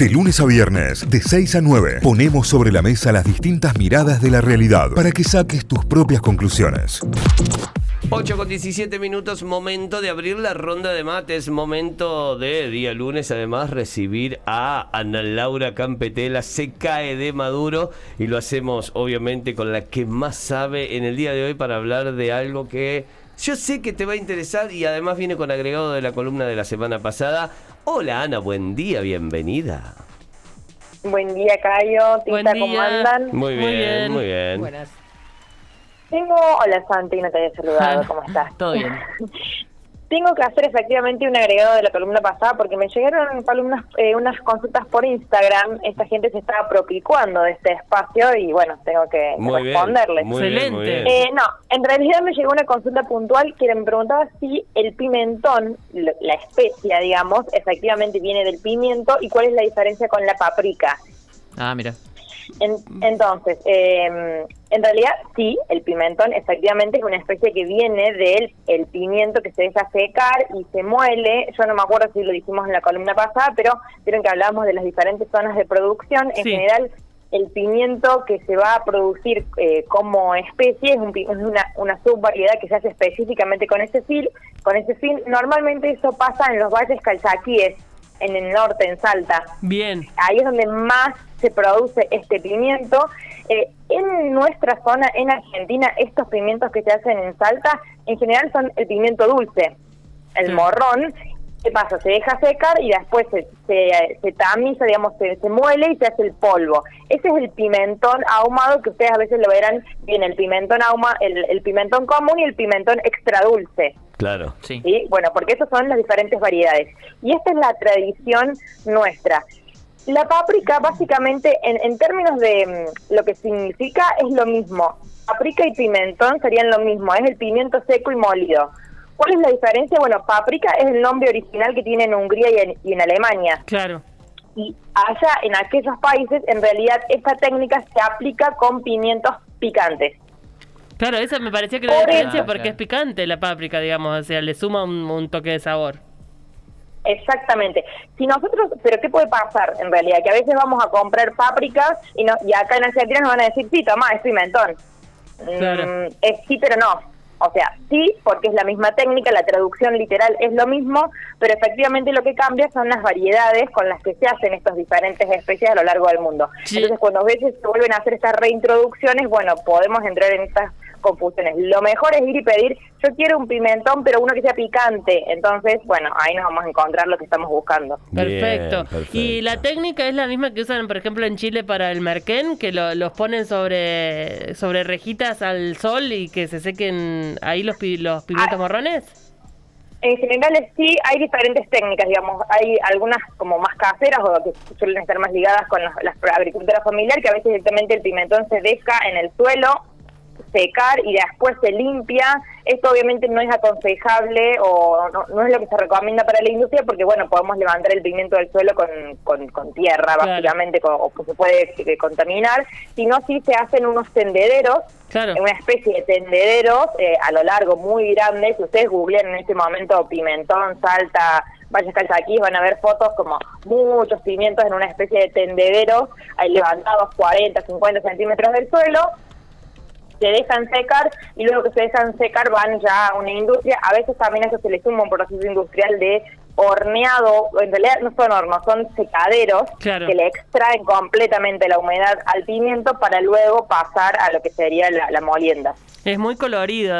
De lunes a viernes, de 6 a 9, ponemos sobre la mesa las distintas miradas de la realidad para que saques tus propias conclusiones. 8 con 17 minutos, momento de abrir la ronda de mates, momento de día lunes además recibir a Ana Laura Campetela, se cae de Maduro y lo hacemos obviamente con la que más sabe en el día de hoy para hablar de algo que yo sé que te va a interesar y además viene con agregado de la columna de la semana pasada. Hola Ana, buen día, bienvenida. Buen día, Cayo. Buen Tita, día. ¿cómo andan? Muy Muy bien, bien. muy bien. Buenas. Tengo... Hola, Santi, no te había saludado. ¿Cómo estás? Todo bien. Tengo que hacer efectivamente un agregado de la columna pasada porque me llegaron columnas, eh, unas consultas por Instagram. Esta gente se estaba propicuando de este espacio y bueno, tengo que Muy responderles. muy bien, muy Excelente. bien. Eh, no, en realidad me llegó una consulta puntual que me preguntaba si el pimentón, la especia, digamos, efectivamente viene del pimiento y cuál es la diferencia con la paprika. Ah, mira. En- entonces, eh, en realidad sí, el pimentón efectivamente es una especie que viene del el pimiento que se deja secar y se muele. Yo no me acuerdo si lo dijimos en la columna pasada, pero vieron que hablábamos de las diferentes zonas de producción. En Sí. general, el pimiento que se va a producir eh, como especie es, un es una, una subvariedad que se hace específicamente con ese fin. Con ese fin, normalmente eso pasa en los valles calchaquíes, en el norte, en Salta Bien. ahí es donde más se produce este pimiento. Eh, en nuestra zona, en Argentina, estos pimientos que se hacen en Salta, en general son el pimiento dulce, el Sí. morrón. ¿Qué pasa? Se deja secar y después se, se, se tamiza, digamos, se, se muele y se hace el polvo. Ese es el pimentón ahumado que ustedes a veces lo verán bien, el pimentón ahuma, el, el pimentón común y el pimentón extra dulce. Claro. Sí. ¿sí? Bueno, porque esas son las diferentes variedades. Y esta es la tradición nuestra. La páprica, básicamente, en, en términos de mm, lo que significa, es lo mismo. Páprica y pimentón serían lo mismo, es el pimiento seco y molido. ¿Cuál es la diferencia? Bueno, páprica es el nombre original que tiene en Hungría y en, y en Alemania. Claro. Y allá, en aquellos países, en realidad, esta técnica se aplica con pimientos picantes. Claro, esa me parecía que era la diferencia porque es picante la páprica, digamos. O sea, le suma un, un toque de sabor. Exactamente. Si nosotros, pero ¿qué puede pasar en realidad? Que a veces vamos a comprar pápricas y, no, y acá en Argentina nos van a decir, sí, toma, es pimentón. Mm, Claro. es sí, pero no. O sea, sí, porque es la misma técnica, la traducción literal es lo mismo, pero efectivamente lo que cambia son las variedades con las que se hacen estas diferentes especies a lo largo del mundo. Sí. Entonces, cuando a veces se vuelven a hacer estas reintroducciones, bueno, podemos entrar en estas confusiones. Lo mejor es ir y pedir, yo quiero un pimentón, pero uno que sea picante. Entonces, bueno, ahí nos vamos a encontrar lo que estamos buscando. Bien, Perfecto. Y la técnica es la misma que usan, por ejemplo, en Chile para el merquén, que lo- los ponen sobre, sobre rejitas al sol y que se sequen ahí los, los pimientos Ah. morrones. En general sí hay diferentes técnicas, digamos, hay algunas como más caseras o que suelen estar más ligadas con las agriculturas familiar, que a veces directamente el pimentón se deja en el suelo secar y después se limpia. Esto obviamente no es aconsejable o no, no es lo que se recomienda para la industria porque, bueno, podemos levantar el pimiento del suelo con, con, con tierra, Claro. básicamente, co- o se puede eh, contaminar, sino sí se hacen unos tendederos Claro. una especie de tendederos eh, a lo largo muy grandes. Si ustedes googlean en este momento Pimentón, Salta, Valles Calchaquís, van a ver fotos como muchos pimientos en una especie de tendederos ahí levantados 40, 50 centímetros del suelo. Se dejan secar y luego que se dejan secar van ya a una industria. A veces también a eso se le suma un proceso industrial de horneado. En realidad no son hornos, son secaderos Claro. que le extraen completamente la humedad al pimiento para luego pasar a lo que sería la, la molienda. Es muy colorido,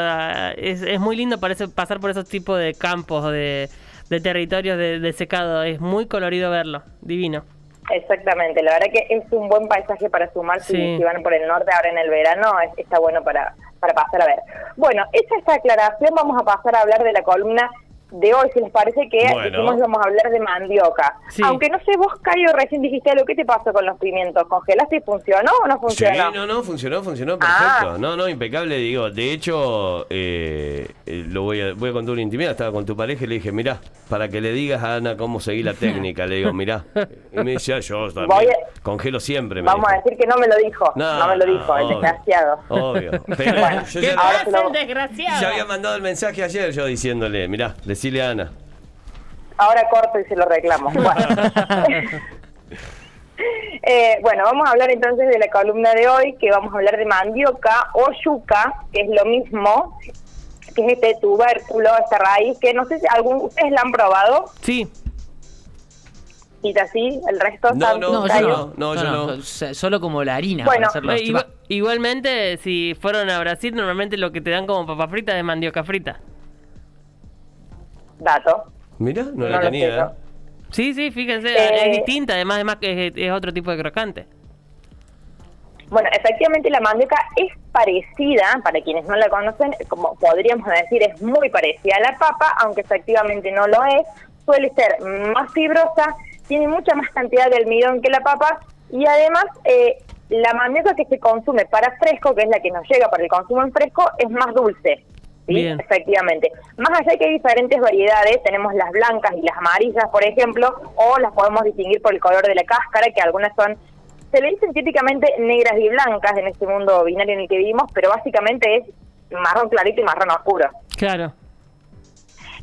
es, es muy lindo parece pasar por esos tipos de campos, de, de territorios de, de secado. Es muy colorido verlo, divino. Exactamente, la verdad que es un buen paisaje para sumar si, Sí. si van por el norte ahora en el verano, es- está bueno para, para pasar a ver. Bueno, hecha esta aclaración, vamos a pasar a hablar de la columna de hoy, si les parece que Bueno. que vamos a hablar de mandioca. Sí. Aunque no sé, vos, Cayo, recién dijiste algo, ¿qué te pasó con los pimientos? ¿Congelaste y funcionó o no Sí, funcionó? no, no, funcionó, funcionó Ah. perfecto. No, no, impecable, digo. De hecho, eh, eh, lo voy a, voy a contar una intimidad. Estaba con tu pareja y le dije, mirá, para que le digas a Ana cómo seguir la técnica. Le digo, mirá. Y me decía, yo también. Voy a- Congelo siempre. me Vamos a decir que no me lo dijo, no, me lo dijo, el desgraciado. Obvio. Pero Bueno, yo ¿Qué ya, pasa, lo- el desgraciado? ya había mandado el mensaje ayer yo diciéndole, mirá, decile a Ana. Ahora corto y se lo reclamo. Bueno. Eh, bueno, vamos a hablar entonces de la columna de hoy, que vamos a hablar de mandioca o yuca, que es lo mismo, que es este tubérculo, esta raíz, que no sé si algún ustedes la han probado, Sí, y así, el resto No, no, No, yo no, no, yo no. so- Solo como la harina Bueno, para hacer los Eh, igua- chivas. igualmente, si fueron a Brasil, normalmente lo que te dan como papa frita es mandioca frita. Dato. Mira, no, No la tenía. ¿eh? Sí, sí, fíjense, Eh, es distinta, además, además que es, es otro tipo de crocante. Bueno, efectivamente la mandioca es parecida, para quienes no la conocen, como podríamos decir, es muy parecida a la papa, aunque efectivamente no lo es. Suele ser más fibrosa, tiene mucha más cantidad de almidón que la papa y además eh, la mandioca que se consume para fresco, que es la que nos llega para el consumo en fresco, es más dulce. ¿sí? Bien. Efectivamente. Más allá de que hay diferentes variedades, tenemos las blancas y las amarillas, por ejemplo, o las podemos distinguir por el color de la cáscara, que algunas son se le dicen típicamente negras y blancas en este mundo binario en el que vivimos, pero básicamente es marrón clarito y marrón oscuro, Claro.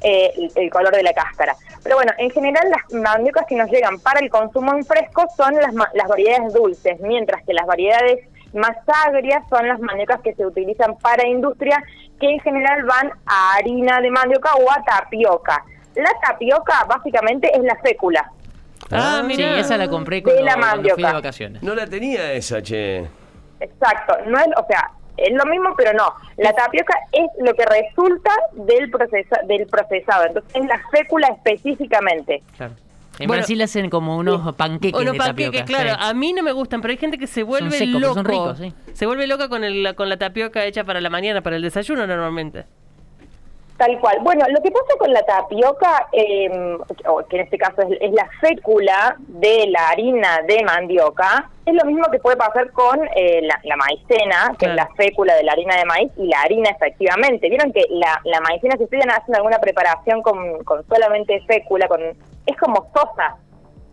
Eh, el, el color de la cáscara. Pero bueno, en general las mandiocas que nos llegan para el consumo en fresco son las, ma- las variedades dulces, mientras que las variedades más agrias son las mandiocas que se utilizan para industria, que en general van a harina de mandioca o a tapioca. La tapioca básicamente es la fécula. Ah, Ah, Sí, mira. esa la compré De cuando, la cuando fui de vacaciones. No la tenía esa, che. Exacto, no es, o sea, es lo mismo, pero no. La tapioca es lo que resulta del procesa, del procesado, entonces es la fécula específicamente. Claro. En Bueno, Brasil hacen como unos panqueques Unos de panqueques, tapioca. claro. sí. A mí no me gustan, pero hay gente que se vuelve secos, loco. son ricos, sí. Se vuelve loca con, el, con la tapioca hecha para la mañana, para el desayuno normalmente. Tal cual. Bueno, lo que pasa con la tapioca, eh, o que en este caso es, es la fécula de la harina de mandioca, es lo mismo que puede pasar con eh, la, la maicena, que Claro. es la fécula de la harina de maíz, y la harina efectivamente. Vieron que la, la maicena, si ustedes hacen alguna preparación con, con solamente fécula, con es como sosa,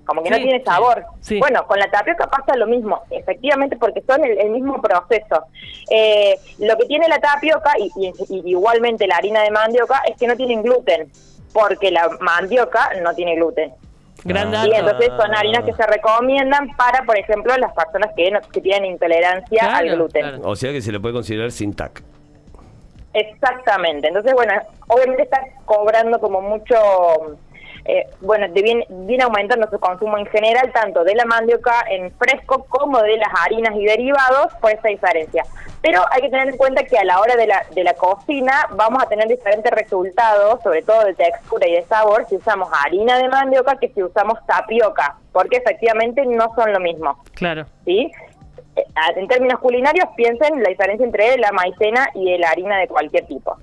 como que no tiene sabor. sí. Bueno, con la tapioca pasa lo mismo, efectivamente, porque son el, el mismo proceso. Eh, lo que tiene la tapioca, y, y- y igualmente la harina de mandioca, es que no tienen gluten, porque la mandioca no tiene gluten. Ah. Y entonces son harinas que se recomiendan para, por ejemplo, las personas que, no- que tienen intolerancia Claro, al gluten. claro. O sea que se le puede considerar sin tac. Exactamente. Entonces, bueno, obviamente está cobrando como mucho, eh, bueno, de viene, viene aumentando su consumo en general, tanto de la mandioca en fresco como de las harinas y derivados, por esa diferencia. Pero hay que tener en cuenta que a la hora de la, de la cocina vamos a tener diferentes resultados, sobre todo de textura y de sabor, si usamos harina de mandioca que si usamos tapioca, porque efectivamente no son lo mismo. Claro. ¿sí? Eh, En términos culinarios, piensen la diferencia entre la maicena y la harina de cualquier tipo.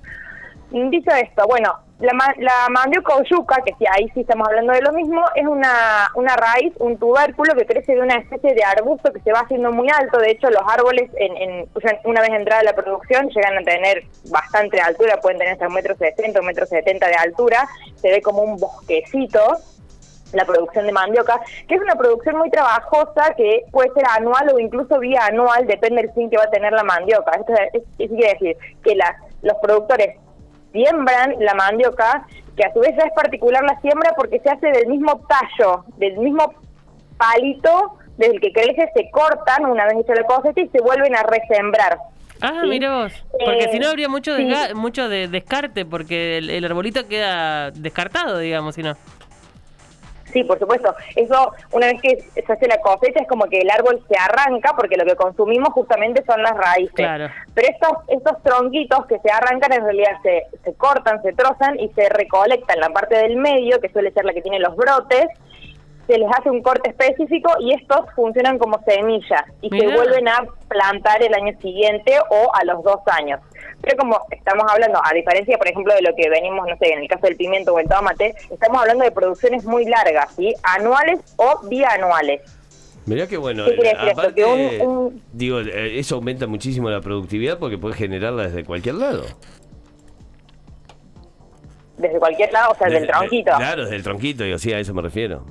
Dicho esto, bueno, la, la mandioca o yuca, que sí, ahí sí estamos hablando de lo mismo, es una, una raíz, un tubérculo que crece de una especie de arbusto que se va haciendo muy alto. De hecho, los árboles, en, en- una vez entrada la producción, llegan a tener bastante altura, pueden tener hasta un metro sesenta, un metro setenta de altura. Se ve como un bosquecito la producción de mandioca, que es una producción muy trabajosa que puede ser anual o incluso vía anual, depende del fin que va a tener la mandioca. Esto es, es- quiere decir que las, los productores siembran la mandioca, que a su vez ya es particular la siembra porque se hace del mismo tallo, del mismo palito desde el que crece, se cortan una vez hecha la cosecha y se vuelven a resembrar. Ah, Sí. mira vos. Porque Eh, si no habría mucho, sí. mucho de descarte, porque el, el arbolito queda descartado, digamos, si no. Sí, por supuesto. Eso, una vez que se hace la cosecha, es como que el árbol se arranca, porque lo que consumimos justamente son las raíces. Claro. Pero estos, estos tronquitos que se arrancan, en realidad se, se cortan, se trozan y se recolectan la parte del medio, que suele ser la que tiene los brotes, se les hace un corte específico y estos funcionan como semillas y se vuelven a plantar el año siguiente o a los dos años. Pero como estamos hablando, a diferencia, por ejemplo, de lo que venimos, no sé, en el caso del pimiento o el tomate, estamos hablando de producciones muy largas, ¿sí? Anuales o bianuales. Mirá qué bueno. ¿Qué eh, decir esto? aparte, Que un- un- digo, eh, eso aumenta muchísimo la productividad porque puedes generarla desde cualquier lado. Desde cualquier lado, o sea, del Desde- tronquito. Claro, desde el tronquito, y así a eso me refiero.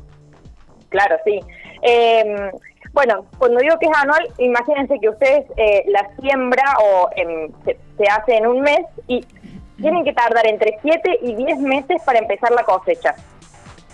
Claro, sí. Eh, bueno, cuando digo que es anual, imagínense que ustedes eh, la siembra o em, se, hace en un mes y tienen que tardar entre 7 y 10 meses para empezar la cosecha.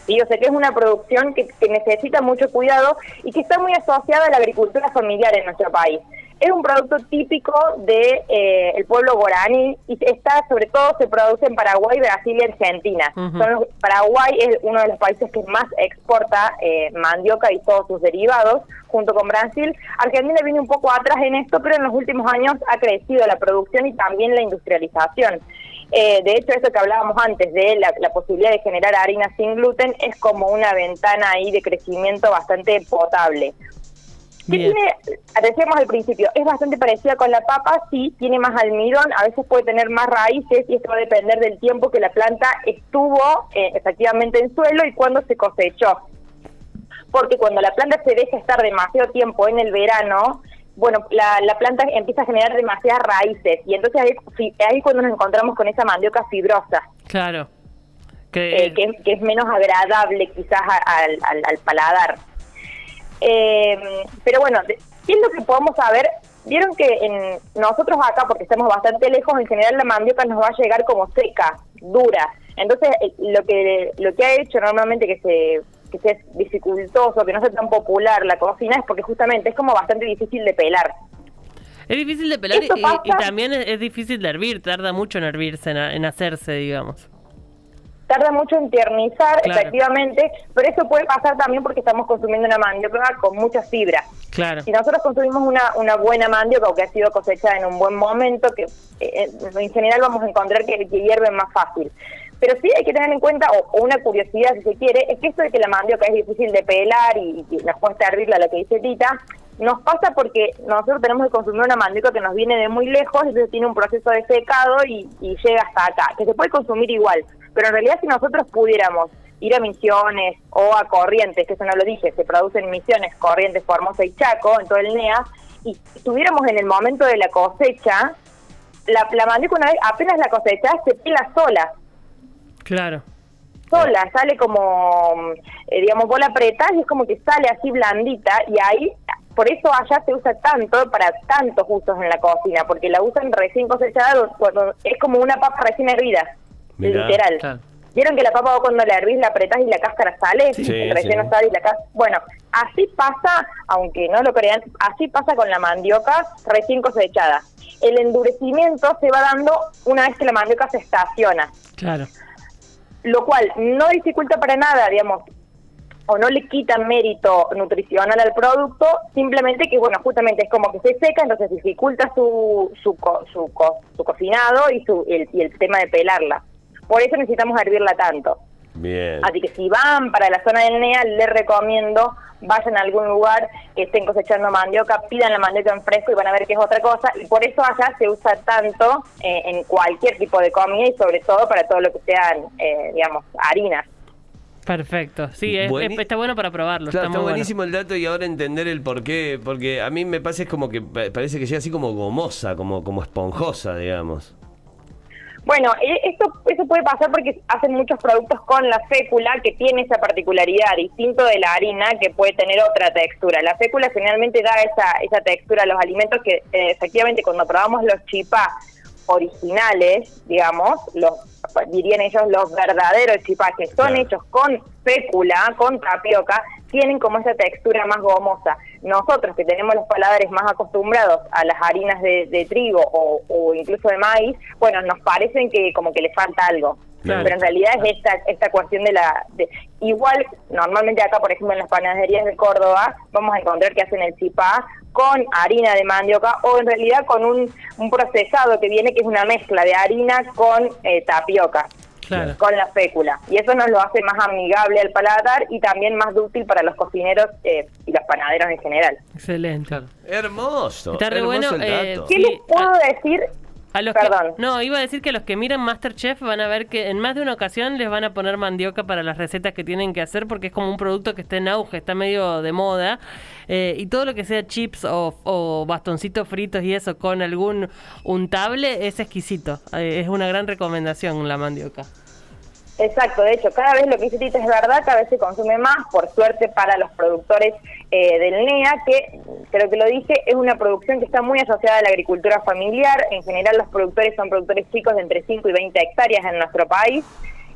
¿sí? O sea que es una producción que, que necesita mucho cuidado y que está muy asociada a la agricultura familiar en nuestro país. Es un producto típico de eh, el pueblo guaraní y está sobre todo se produce en Paraguay, Brasil y Argentina. Son los- Paraguay es uno de los países que más exporta eh, mandioca y todos sus derivados, junto con Brasil. Argentina viene un poco atrás en esto, pero en los últimos años ha crecido la producción y también la industrialización. Eh, de hecho, eso que hablábamos antes de la, la posibilidad de generar harina sin gluten es como una ventana ahí de crecimiento bastante potable. ¿Qué Bien. tiene? Decíamos al principio, es bastante parecida con la papa, sí, tiene más almidón, a veces puede tener más raíces y esto va a depender del tiempo que la planta estuvo eh, efectivamente en suelo y cuando se cosechó. Porque cuando la planta se deja estar demasiado tiempo en el verano, bueno, la, la planta empieza a generar demasiadas raíces y entonces ahí, ahí es cuando nos encontramos con esa mandioca fibrosa, Claro. Que, eh, que, es- que es menos agradable quizás al- al paladar. Eh, pero bueno, de- ¿qué es lo que podemos saber? Vieron que en nosotros acá, porque estamos bastante lejos, en general la mandioca nos va a llegar como seca, dura. Entonces, eh, lo que lo que ha hecho normalmente que se que sea dificultoso, que no sea tan popular la cocina, es porque justamente es como bastante difícil de pelar. es difícil de pelar y, también es, es difícil de hervir, tarda mucho en hervirse, en, en hacerse, digamos. Tarda mucho en tiernizar, Claro. efectivamente, pero eso puede pasar también porque estamos consumiendo una mandioca con mucha fibra. Claro. Si nosotros consumimos una, una buena mandioca o que ha sido cosechada en un buen momento, que eh, en general vamos a encontrar que, que hierven más fácil. Pero sí hay que tener en cuenta, o, o una curiosidad si se quiere, es que esto de que la mandioca es difícil de pelar y, y nos cuesta hervirla, lo que dice Tita, nos pasa porque nosotros tenemos que consumir una mandioca que nos viene de muy lejos, entonces tiene un proceso de secado y, y llega hasta acá, que se puede consumir igual. Pero en realidad si nosotros pudiéramos ir a Misiones o a Corrientes, que eso no lo dije, se producen en Misiones, Corrientes, Formosa y Chaco, en todo el NEA, y estuviéramos en el momento de la cosecha, la, la una vez apenas la cosecha se pela sola, Claro. sola, sale como, eh, digamos, vos la apretás y es como que sale así blandita y ahí, por eso allá se usa tanto para tantos usos en la cocina, porque la usan recién cosechada, cuando es como una papa recién hervida, Mirá. literal. Claro. ¿Vieron que la papa vos cuando la hervís la apretás y la cáscara sale? Sí, el relleno sí. sale y la cáscara... Bueno, así pasa, aunque no lo crean, así pasa con la mandioca recién cosechada. El endurecimiento se va dando una vez que la mandioca se estaciona Claro. lo cual no dificulta para nada, digamos, o no le quita mérito nutricional al producto, simplemente que, bueno, justamente es como que se seca, entonces dificulta su, su, co- su, co- su cocinado y, su, el, y el tema de pelarla. Por eso necesitamos hervirla tanto. Bien. Así que si van para la zona del NEA, les recomiendo, vayan a algún lugar que estén cosechando mandioca, pidan la mandioca en fresco y van a ver que es otra cosa. Y por eso allá se usa tanto eh, en cualquier tipo de comida y sobre todo para todo lo que sean, eh, digamos, harinas. Perfecto. Sí, es- Bueni- es- está bueno para probarlo. Claro, está está muy bueno. buenísimo el dato y ahora entender el por qué, porque a mí me pasa es como que pa- parece que llega así como gomosa, como, como esponjosa, digamos. Bueno, eh, esto eso puede pasar porque hacen muchos productos con la fécula que tiene esa particularidad, distinto de la harina que puede tener otra textura. La fécula generalmente da esa, esa textura a los alimentos que eh, efectivamente cuando probamos los chipá originales, digamos, los dirían ellos los verdaderos chipá que son Claro. hechos con fécula, con tapioca, tienen como esa textura más gomosa. Nosotros que tenemos los paladares más acostumbrados a las harinas de, de trigo o, o incluso de maíz, bueno, nos parecen que como que le falta algo. Claro. Pero en realidad es esta esta cuestión de la... de- igual, normalmente acá, por ejemplo, en las panaderías de Córdoba, vamos a encontrar que hacen el chipá con harina de mandioca o en realidad con un, un procesado que viene que es una mezcla de harina con eh, tapioca Claro. con la fécula. Y eso nos lo hace más amigable al paladar y también más útil para los cocineros eh, y los panaderos en general. Excelente. Hermoso. Está re hermoso bueno, el eh, dato. ¿Qué Sí, les puedo decir? A los Perdón. Que, no, iba a decir que los que miran Masterchef van a ver que en más de una ocasión les van a poner mandioca para las recetas que tienen que hacer porque es como un producto que está en auge, está medio de moda. Eh, y todo lo que sea chips o, o bastoncitos fritos y eso con algún untable es exquisito. Eh, es una gran recomendación la mandioca. Exacto, de hecho, cada vez lo que dice Tita es verdad, cada vez se consume más, por suerte para los productores eh, del NEA, que creo que lo dije, es una producción que está muy asociada a la agricultura familiar. En general, los productores son productores chicos de entre 5 y 20 hectáreas en nuestro país.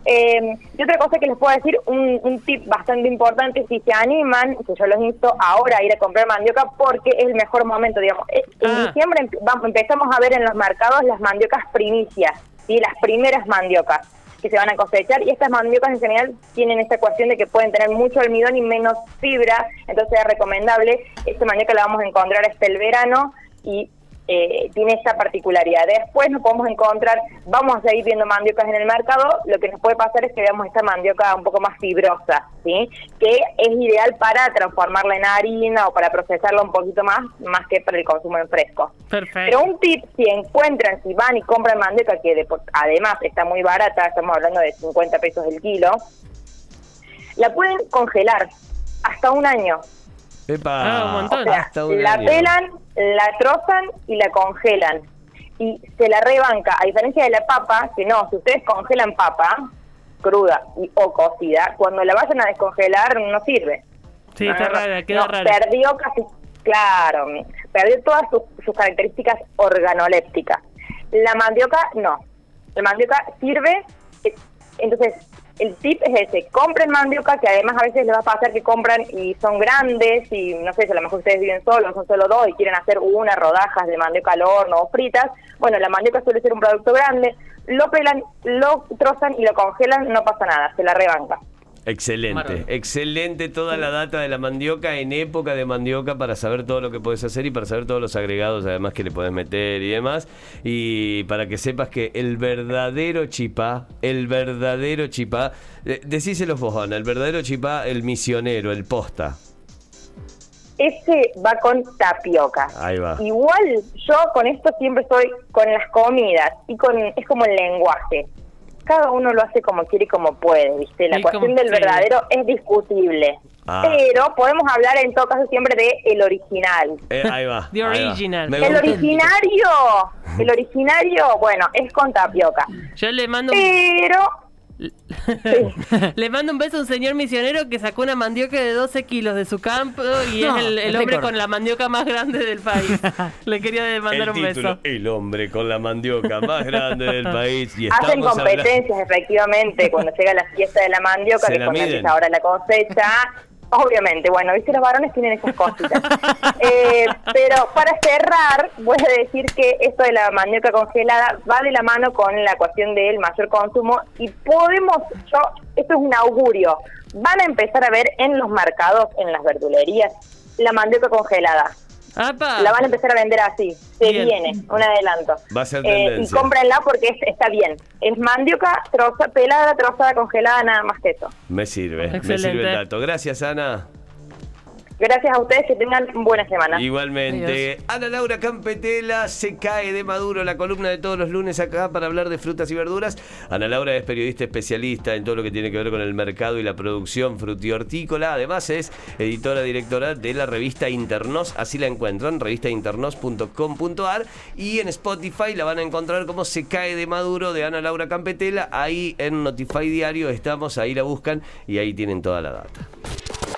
Eh, y otra cosa que les puedo decir, un, un tip bastante importante, si se animan, que yo los insto ahora a ir a comprar mandioca porque es el mejor momento, digamos. En Ah. diciembre vamos- empezamos a ver en los mercados las mandiocas primicias, ¿sí? las primeras mandiocas que se van a cosechar. Y estas mandiocas en general tienen esta cuestión de que pueden tener mucho almidón y menos fibra, entonces es recomendable, esta mandioca la vamos a encontrar hasta el verano y eh, tiene esa particularidad. Después nos podemos encontrar, vamos a seguir viendo mandiocas en el mercado, lo que nos puede pasar es que veamos esta mandioca un poco más fibrosa, ¿sí? que es ideal para transformarla en harina o para procesarla un poquito más, más que para el consumo en fresco. Perfecto. Pero un tip, si encuentran, si van y compran mandioca, que de- además está muy barata, estamos hablando de 50 pesos el kilo, la pueden congelar hasta un año. Epa, Ah, un montón. O sea, hasta un la año. pelan, la trozan y la congelan. Y se la rebanca, a diferencia de la papa, que no, si ustedes congelan papa cruda y, o cocida, cuando la vayan a descongelar no sirve. Sí, No, está no, rara, queda No, rara. Perdió casi, claro, perdió todas sus, sus características organolépticas. La mandioca no. La mandioca sirve, eh, entonces el tip es ese, compren mandioca, que además a veces les va a pasar que compran y son grandes y no sé si a lo mejor ustedes viven solos, son solo dos y quieren hacer una, rodajas de mandioca al horno o fritas. Bueno, la mandioca suele ser un producto grande, lo pelan, lo trozan y lo congelan, no pasa nada, se la rebanca. Excelente, Maravilla. excelente toda la data de la mandioca en época de mandioca para saber todo lo que puedes hacer y para saber todos los agregados además que le puedes meter y demás. Y para que sepas que el verdadero chipá, el verdadero chipá, decíselo vos, Ana, el verdadero chipá, el misionero, el posta. Ese va con tapioca. Ahí va. Igual yo con esto siempre estoy con las comidas y con es como el lenguaje. Cada uno lo hace como quiere y como puede, ¿viste? La Y cuestión del sí. verdadero es discutible. Ah. Pero podemos hablar en todo caso siempre de el original. Eh, ahí va. The ahí va. original. Me El originario, el originario, bueno, es con tapioca. Yo le mando un, Pero le mando un beso a un señor misionero que sacó una mandioca de 12 kilos de su campo y No, es el, hombre con la mandioca más grande del país. le quería mandar El un título, beso. el hombre con la mandioca más grande del país. Y hacen hablando- competencias, efectivamente, cuando llega la fiesta de la mandioca, Se que cuando empieza ahora la cosecha. Obviamente, bueno, viste, los varones tienen esas cositas. Eh, pero para cerrar, voy a decir que esto de la mandioca congelada va de la mano con la cuestión del mayor consumo y podemos, yo, esto es un augurio, van a empezar a ver en los mercados, en las verdulerías, la mandioca congelada. ¡Apa! La van a empezar a vender así. Se Bien. viene, un adelanto. Va a ser Eh, y cómprenla porque es- está bien. Es mandioca troza, pelada, trozada, congelada, nada más que eso. Me sirve, me Excelente. sirve el dato. Gracias, Ana. Gracias a ustedes, que tengan buena semana. Igualmente, Ana Laura Campetela se cae de Maduro, la columna de todos los lunes acá para hablar de frutas y verduras. Ana Laura es periodista especialista en todo lo que tiene que ver con el mercado y la producción frutihortícola. Además es editora directora de la revista Internos, así la encuentran, revistainternos.com.ar y en Spotify la van a encontrar como Se cae de Maduro de Ana Laura Campetela. Ahí en Notify Diario estamos, ahí la buscan y ahí tienen toda la data.